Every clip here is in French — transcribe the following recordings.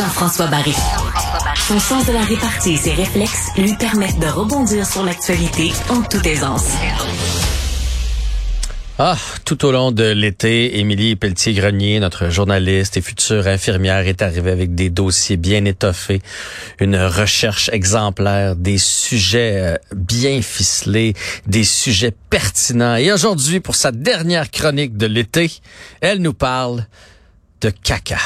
Jean-François Barry. Son sens de la répartie et ses réflexes lui permettent de rebondir sur l'actualité en toute aisance. Ah, tout au long de l'été, Émilie Pelletier-Grenier, notre journaliste et future infirmière, est arrivée avec des dossiers bien étoffés, une recherche exemplaire, des sujets euh, bien ficelés, des sujets pertinents. Et aujourd'hui, pour sa dernière chronique de l'été, elle nous parle de caca.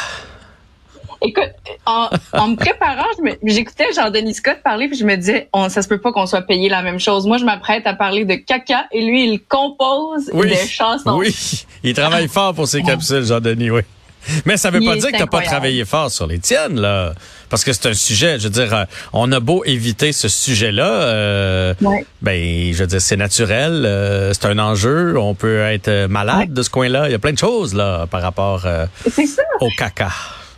Écoute, en, me préparant, j'écoutais Jean-Denis Scott parler, puis je me disais, on, ça se peut pas qu'on soit payé la même chose. Moi, je m'apprête à parler de caca, et lui, il compose des chansons. Oui, il travaille fort pour ses capsules, Jean-Denis, oui. Mais ça veut pas dire que t'as pas travaillé fort sur les tiennes, là. Parce que c'est un sujet, je veux dire, euh, on a beau éviter ce sujet-là, euh, ben, je veux dire, c'est naturel, euh, c'est un enjeu, on peut être malade de ce coin-là. Il y a plein de choses, là, par rapport au caca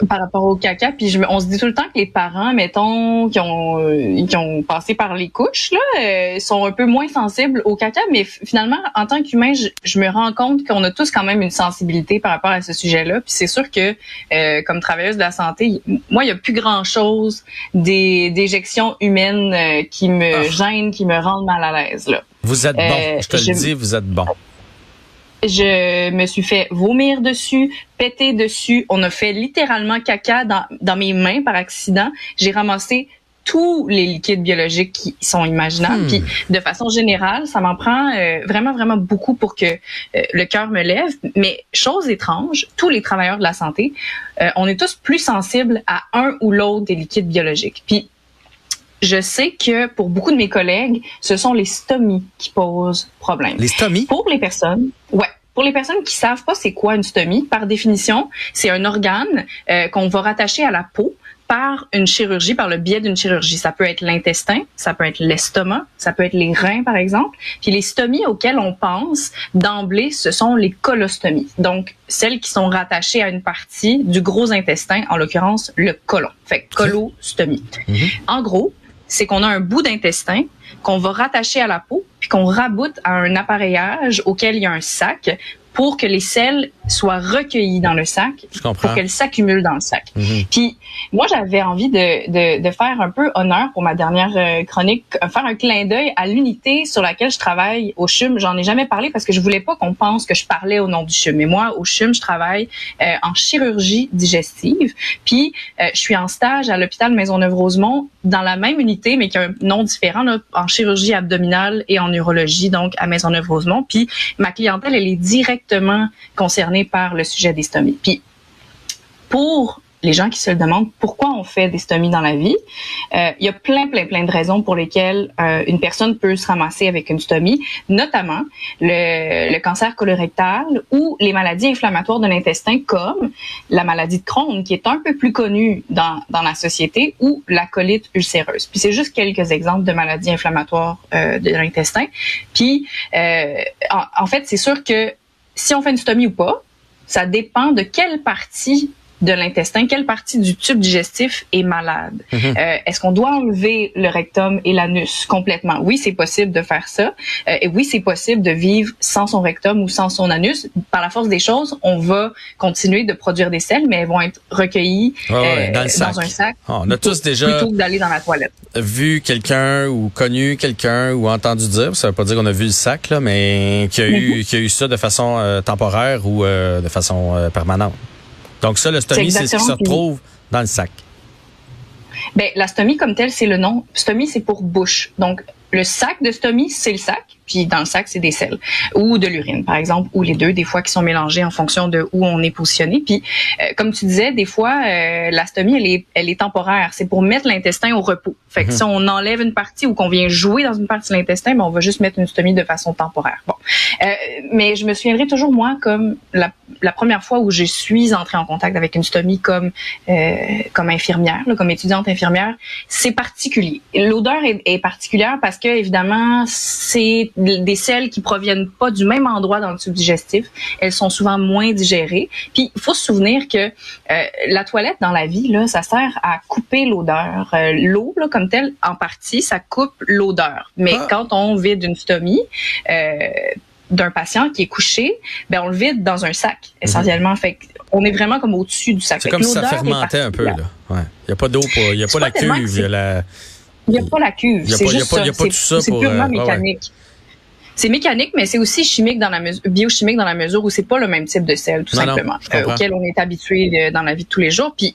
par rapport au caca. Puis je, on se dit tout le temps que les parents, mettons, qui ont euh, qui ont passé par les couches, là, euh, sont un peu moins sensibles au caca. Mais finalement, en tant qu'humain, je, me rends compte qu'on a tous quand même une sensibilité par rapport à ce sujet-là. Puis c'est sûr que, euh, comme travailleuse de la santé, moi, il y a plus grand-chose des déjections humaines qui me ah. gênent, qui me rendent mal à l'aise. Là. Vous êtes bon, je te le dis, vous êtes bon. Je me suis fait vomir dessus, péter dessus. On a fait littéralement caca dans, dans mes mains par accident. J'ai ramassé tous les liquides biologiques qui sont imaginables. Hmm. Puis de façon générale, ça m'en prend euh, vraiment vraiment beaucoup pour que euh, le cœur me lève. Mais chose étrange, tous les travailleurs de la santé, euh, on est tous plus sensibles à un ou l'autre des liquides biologiques. Puis je sais que pour beaucoup de mes collègues, ce sont les stomies qui posent problème. Les stomies? Pour les personnes, ouais. Pour les personnes qui savent pas c'est quoi une stomie, par définition, c'est un organe euh, qu'on va rattacher à la peau par une chirurgie, par le biais d'une chirurgie. Ça peut être l'intestin, ça peut être l'estomac, ça peut être les reins, par exemple. Puis les stomies auxquelles on pense d'emblée, ce sont les colostomies. Donc, celles qui sont rattachées à une partie du gros intestin, en l'occurrence le colon. Fait colostomie. Mm-hmm. En gros, c'est qu'on a un bout d'intestin qu'on va rattacher à la peau, puis qu'on raboute à un appareillage auquel il y a un sac pour que les sels soient recueillis dans le sac, pour qu'elles s'accumulent dans le sac. Mhm. Puis moi, j'avais envie de, de, de, faire un peu honneur pour ma dernière euh, chronique, euh, faire un clin d'œil à l'unité sur laquelle je travaille au CHUM. J'en ai jamais parlé parce que je voulais pas qu'on pense que je parlais au nom du CHUM. Mais moi, au CHUM, je travaille euh, en chirurgie digestive. Puis je suis en stage à l'hôpital Maisonneuve-Rosemont dans la même unité, mais qui a un nom différent, là, en chirurgie abdominale et en urologie, donc à Maisonneuve-Rosemont. Puis ma clientèle, elle est directement concernée par le sujet des stomies. Puis pour les gens qui se le demandent pourquoi on fait des stomies dans la vie. Euh, il y a plein, plein, plein de raisons pour lesquelles euh, une personne peut se ramasser avec une stomie, notamment le, cancer colorectal ou les maladies inflammatoires de l'intestin comme la maladie de Crohn, qui est un peu plus connue dans, dans la société, ou la colite ulcéreuse. Puis c'est juste quelques exemples de maladies inflammatoires euh, de l'intestin. Puis en fait, c'est sûr que si on fait une stomie ou pas, ça dépend de quelle partie de l'intestin, quelle partie du tube digestif est malade? Mhm. euh, Est-ce qu'on doit enlever le rectum et l'anus complètement? Oui, c'est possible de faire ça. Euh, et oui, c'est possible de vivre sans son rectum ou sans son anus. Par la force des choses, on va continuer de produire des selles, mais elles vont être recueillies euh, dans, un sac. Ah, on a tous déjà plutôt que d'aller dans la toilette. Vu quelqu'un ou connu quelqu'un ou entendu dire, ça veut pas dire qu'on a vu le sac là, mais qui a eu qui a eu ça de façon euh, temporaire ou de façon permanente. Donc ça, l'ostomie, c'est ce qui se retrouve dans le sac. Ben, la stomie comme telle, c'est le nom. Stomie, c'est pour bouche. Donc, le sac de stomie, c'est le sac, puis dans le sac, c'est des selles ou de l'urine, par exemple, ou les deux, des fois qui sont mélangés en fonction de où on est positionné. Puis, euh, comme tu disais, des fois, euh, la stomie, elle est, elle est temporaire. C'est pour mettre l'intestin au repos. Fait que mhm. si on enlève une partie ou qu'on vient jouer dans une partie de l'intestin, ben, on va juste mettre une stomie de façon temporaire. Bon, euh, mais je me souviendrai toujours moi comme la, la, première fois où je suis entrée en contact avec une stomie comme euh, comme infirmière, là, comme étudiante infirmière, c'est particulier. L'odeur est, est particulière parce que évidemment, c'est des selles qui proviennent pas du même endroit dans le tube digestif. Elles sont souvent moins digérées. Puis il faut se souvenir que euh, la toilette dans la vie là, ça sert à couper l'odeur. Euh, l'eau là comme telle, en partie, ça coupe l'odeur. Mais ah. quand on vide une stomie, euh, d'un patient qui est couché, ben on le vide dans un sac essentiellement. Mhm. Fait on est vraiment comme au-dessus du sac. C'est comme si ça fermentait un peu là. Ouais. Il y a pas d'eau, il y a pas la cuve, il y a la il n'y a pas la cuve. C'est juste ça. C'est purement euh, mécanique. C'est mécanique, mais c'est aussi chimique dans la mesure, biochimique dans la mesure où c'est pas le même type de sel, tout simplement, euh, auquel on est habitué euh, dans la vie de tous les jours. Puis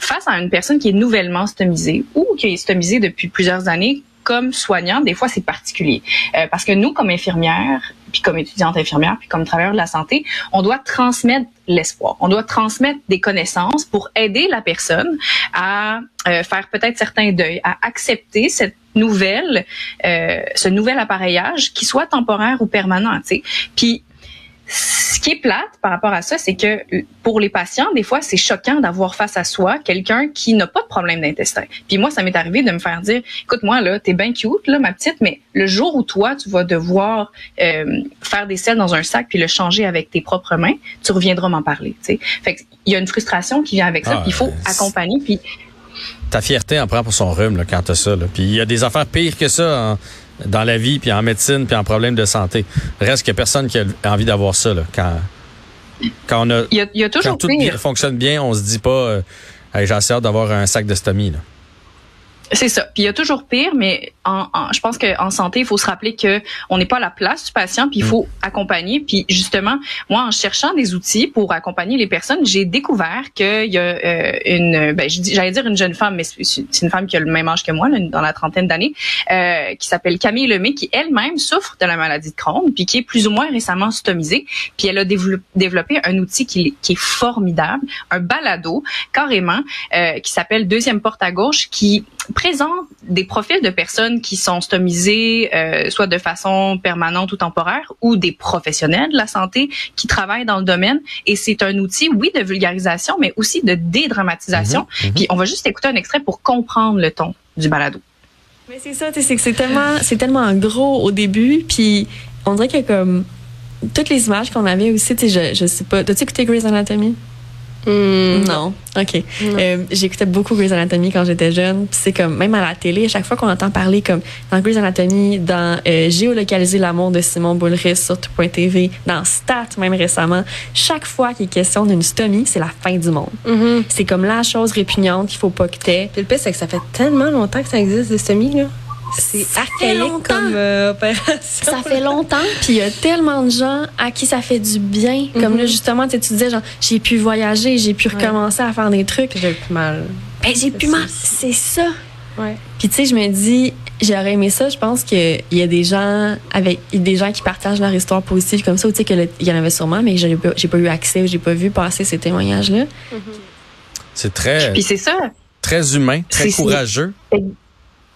face à une personne qui est nouvellement stomisée ou qui est stomisée depuis plusieurs années, comme soignant, des fois c'est particulier. Euh, parce que nous, comme infirmières, puis comme étudiante infirmière, puis comme travailleur de la santé, on doit transmettre l'espoir. On doit transmettre des connaissances pour aider la personne à euh, faire peut-être certains deuils, à accepter cette nouvelle, euh, ce nouvel appareillage qui soit temporaire ou permanent. Puis ce qui est plate par rapport à ça, c'est que pour les patients, des fois, c'est choquant d'avoir face à soi quelqu'un qui n'a pas de problème d'intestin. Puis moi, ça m'est arrivé de me faire dire, écoute, moi, là, t'es bien cute, là, ma petite, mais le jour où toi, tu vas devoir euh, faire des selles dans un sac puis le changer avec tes propres mains, tu reviendras m'en parler. sais. Fait il y a une frustration qui vient avec ça. Ah, puis il faut accompagner. Puis ta fierté en prend pour son rhume là, quand t'as ça. Là. Puis il y a des affaires pires que ça. En dans la vie, puis en médecine, puis en problème de santé. Reste qu'il n'y a personne qui a envie d'avoir ça. Là, quand, quand on a, il y a, toujours quand tout fonctionne bien, on se dit pas euh, j'ai assez hâte d'avoir un sac de stomie. Là. C'est ça. Puis il y a toujours pire, mais en, je pense qu'en santé, il faut se rappeler que on n'est pas à la place du patient, puis il mm. faut accompagner. Puis justement, moi, en cherchant des outils pour accompagner les personnes, j'ai découvert qu'il y a euh, une, ben, j'allais dire une jeune femme, mais c'est une femme qui a le même âge que moi, dans la trentaine d'années, euh, qui s'appelle Camille Lemay, qui elle-même souffre de la maladie de Crohn, puis qui est plus ou moins récemment stomisée. Puis elle a développé un outil qui, qui est formidable, un balado carrément, euh, qui s'appelle Deuxième porte à gauche, qui présente des profils de personnes qui sont stomisées, euh, soit de façon permanente ou temporaire, ou des professionnels de la santé qui travaillent dans le domaine. Et c'est un outil, oui, de vulgarisation, mais aussi de dédramatisation. Mhm, mhm. Puis on va juste écouter un extrait pour comprendre le ton du balado. Mais c'est ça, c'est que c'est tellement, c'est tellement gros au début, puis on dirait que comme toutes les images qu'on avait aussi, tu sais, je, je sais pas, t'as-tu écouté Grey's Anatomy? Hmm. non. OK. Euh, j'écoutais beaucoup Grey's Anatomy quand j'étais jeune. c'est comme, même à la télé, à chaque fois qu'on entend parler, comme dans Grey's Anatomy, dans euh, Géolocaliser l'amour de Simon Boulris sur tout.tv, dans Stat, même récemment, chaque fois qu'il est question d'une stomie, c'est la fin du monde. Mm-hmm. C'est comme la chose répugnante qu'il faut pas que t'aies. Puis le pire, c'est que ça fait tellement longtemps que ça existe, des stomies, là. C'est archaïque comme euh, opération. Ça fait longtemps, puis il y a tellement de gens à qui ça fait du bien. Comme là, mhm. justement, tu disais, genre, j'ai pu voyager, j'ai pu recommencer à faire des trucs. J'ai plus mal. Ben, j'ai plus mal. C'est ça. Ouais. Puis tu sais, je me dis, j'aurais aimé ça. Je pense qu'il y a des gens avec des gens qui partagent leur histoire positive comme ça. Tu sais qu'il y en avait sûrement, mais j'ai pas, pas eu accès, j'ai pas vu passer ces témoignages-là. C'est très. Puis c'est ça. Très humain, très courageux.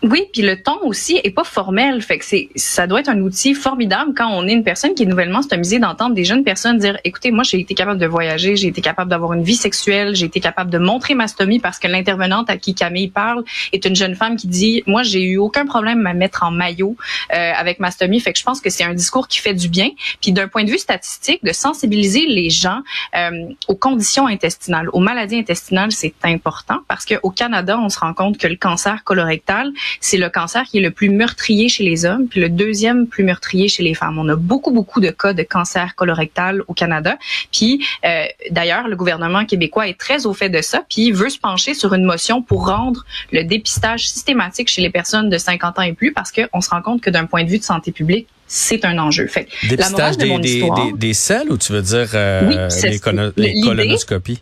Oui, puis le ton aussi est pas formel, fait que c'est ça doit être un outil formidable quand on est une personne qui est nouvellement stomisée d'entendre des jeunes personnes dire écoutez, moi j'ai été capable de voyager, j'ai été capable d'avoir une vie sexuelle, j'ai été capable de montrer ma stomie parce que l'intervenante à qui Camille parle est une jeune femme qui dit moi j'ai eu aucun problème à mettre en maillot euh, avec ma stomie, fait que je pense que c'est un discours qui fait du bien, puis d'un point de vue statistique de sensibiliser les gens euh, aux conditions intestinales, aux maladies intestinales, c'est important parce que au Canada, on se rend compte que le cancer colorectal c'est le cancer qui est le plus meurtrier chez les hommes, puis le deuxième plus meurtrier chez les femmes. On a beaucoup, beaucoup de cas de cancer colorectal au Canada. Puis, euh, d'ailleurs, le gouvernement québécois est très au fait de ça, puis veut se pencher sur une motion pour rendre le dépistage systématique chez les personnes de 50 ans et plus, parce qu'on se rend compte que d'un point de vue de santé publique, c'est un enjeu. Fait, dépistage des, des, des, selles ou tu veux dire euh, les, colonoscopies?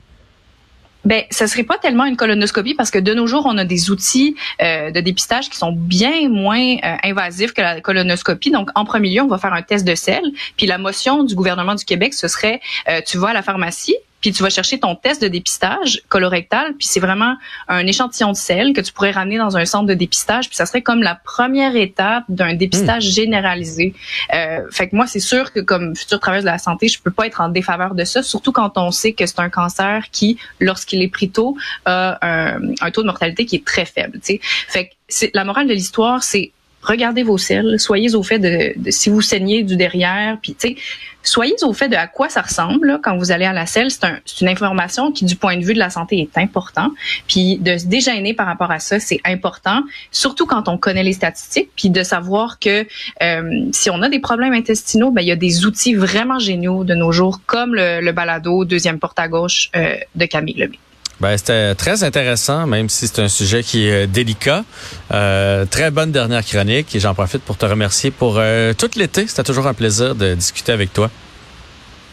Ben, ça serait pas tellement une colonoscopie parce que de nos jours, on a des outils euh, de dépistage qui sont bien moins euh, invasifs que la colonoscopie. Donc, en premier lieu, on va faire un test de sel. Puis la motion du gouvernement du Québec, ce serait, euh, tu vas à la pharmacie, puis tu vas chercher ton test de dépistage colorectal, puis c'est vraiment un échantillon de sel que tu pourrais ramener dans un centre de dépistage, puis ça serait comme la première étape d'un dépistage hmm. généralisé. Euh, fait que moi, c'est sûr que comme futur travailleur de la santé, je peux pas être en défaveur de ça, surtout quand on sait que c'est un cancer qui, lorsqu'il est pris tôt, a un, un, taux de mortalité qui est très faible. sais. Fait que la morale de l'histoire, c'est regardez vos selles, soyez au fait de, de si vous saignez du derrière, puis tu sais, soyez au fait de à quoi ça ressemble là, quand vous allez à la selle. C'est un, une information qui, du point de vue de la santé, est important. Puis de se dégêner par rapport à ça, c'est important, surtout quand on connaît les statistiques, puis de savoir que euh, si on a des problèmes intestinaux, ben il y a des outils vraiment géniaux de nos jours, comme le, le balado deuxième porte à gauche euh, de Camille Lemay. Ben, c'était très intéressant, même si c'est un sujet qui est délicat. Euh, très bonne dernière chronique et j'en profite pour te remercier pour euh, tout l'été. C'était toujours un plaisir de discuter avec toi.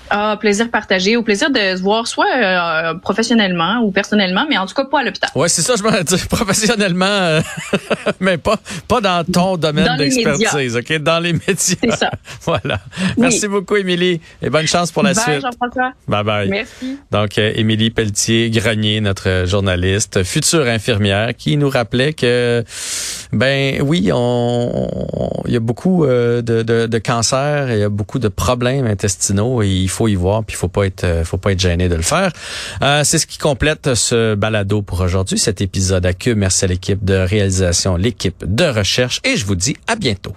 Ah, plaisir partagé, au plaisir de se voir soit euh, professionnellement ou personnellement, mais en tout cas pas à l'hôpital. Ouais, c'est ça, je m'en dire professionnellement, euh, mais pas pas dans ton domaine d'expertise, ok, dans les médias. C'est ça. voilà. Merci beaucoup, Émilie, et bonne chance pour la bye, suite. Jean-François. Bye bye. Merci. Donc, euh, Émilie Pelletier Grenier, notre journaliste, future infirmière, qui nous rappelait que, ben oui, on, il y a beaucoup de, de, de cancers, il y a beaucoup de problèmes intestinaux et il faut y voir, puis il faut pas être, faut pas être gêné de le faire. Euh, c'est ce qui complète ce balado pour aujourd'hui, cet épisode à queue. Merci à l'équipe de réalisation, l'équipe de recherche, et je vous dis à bientôt.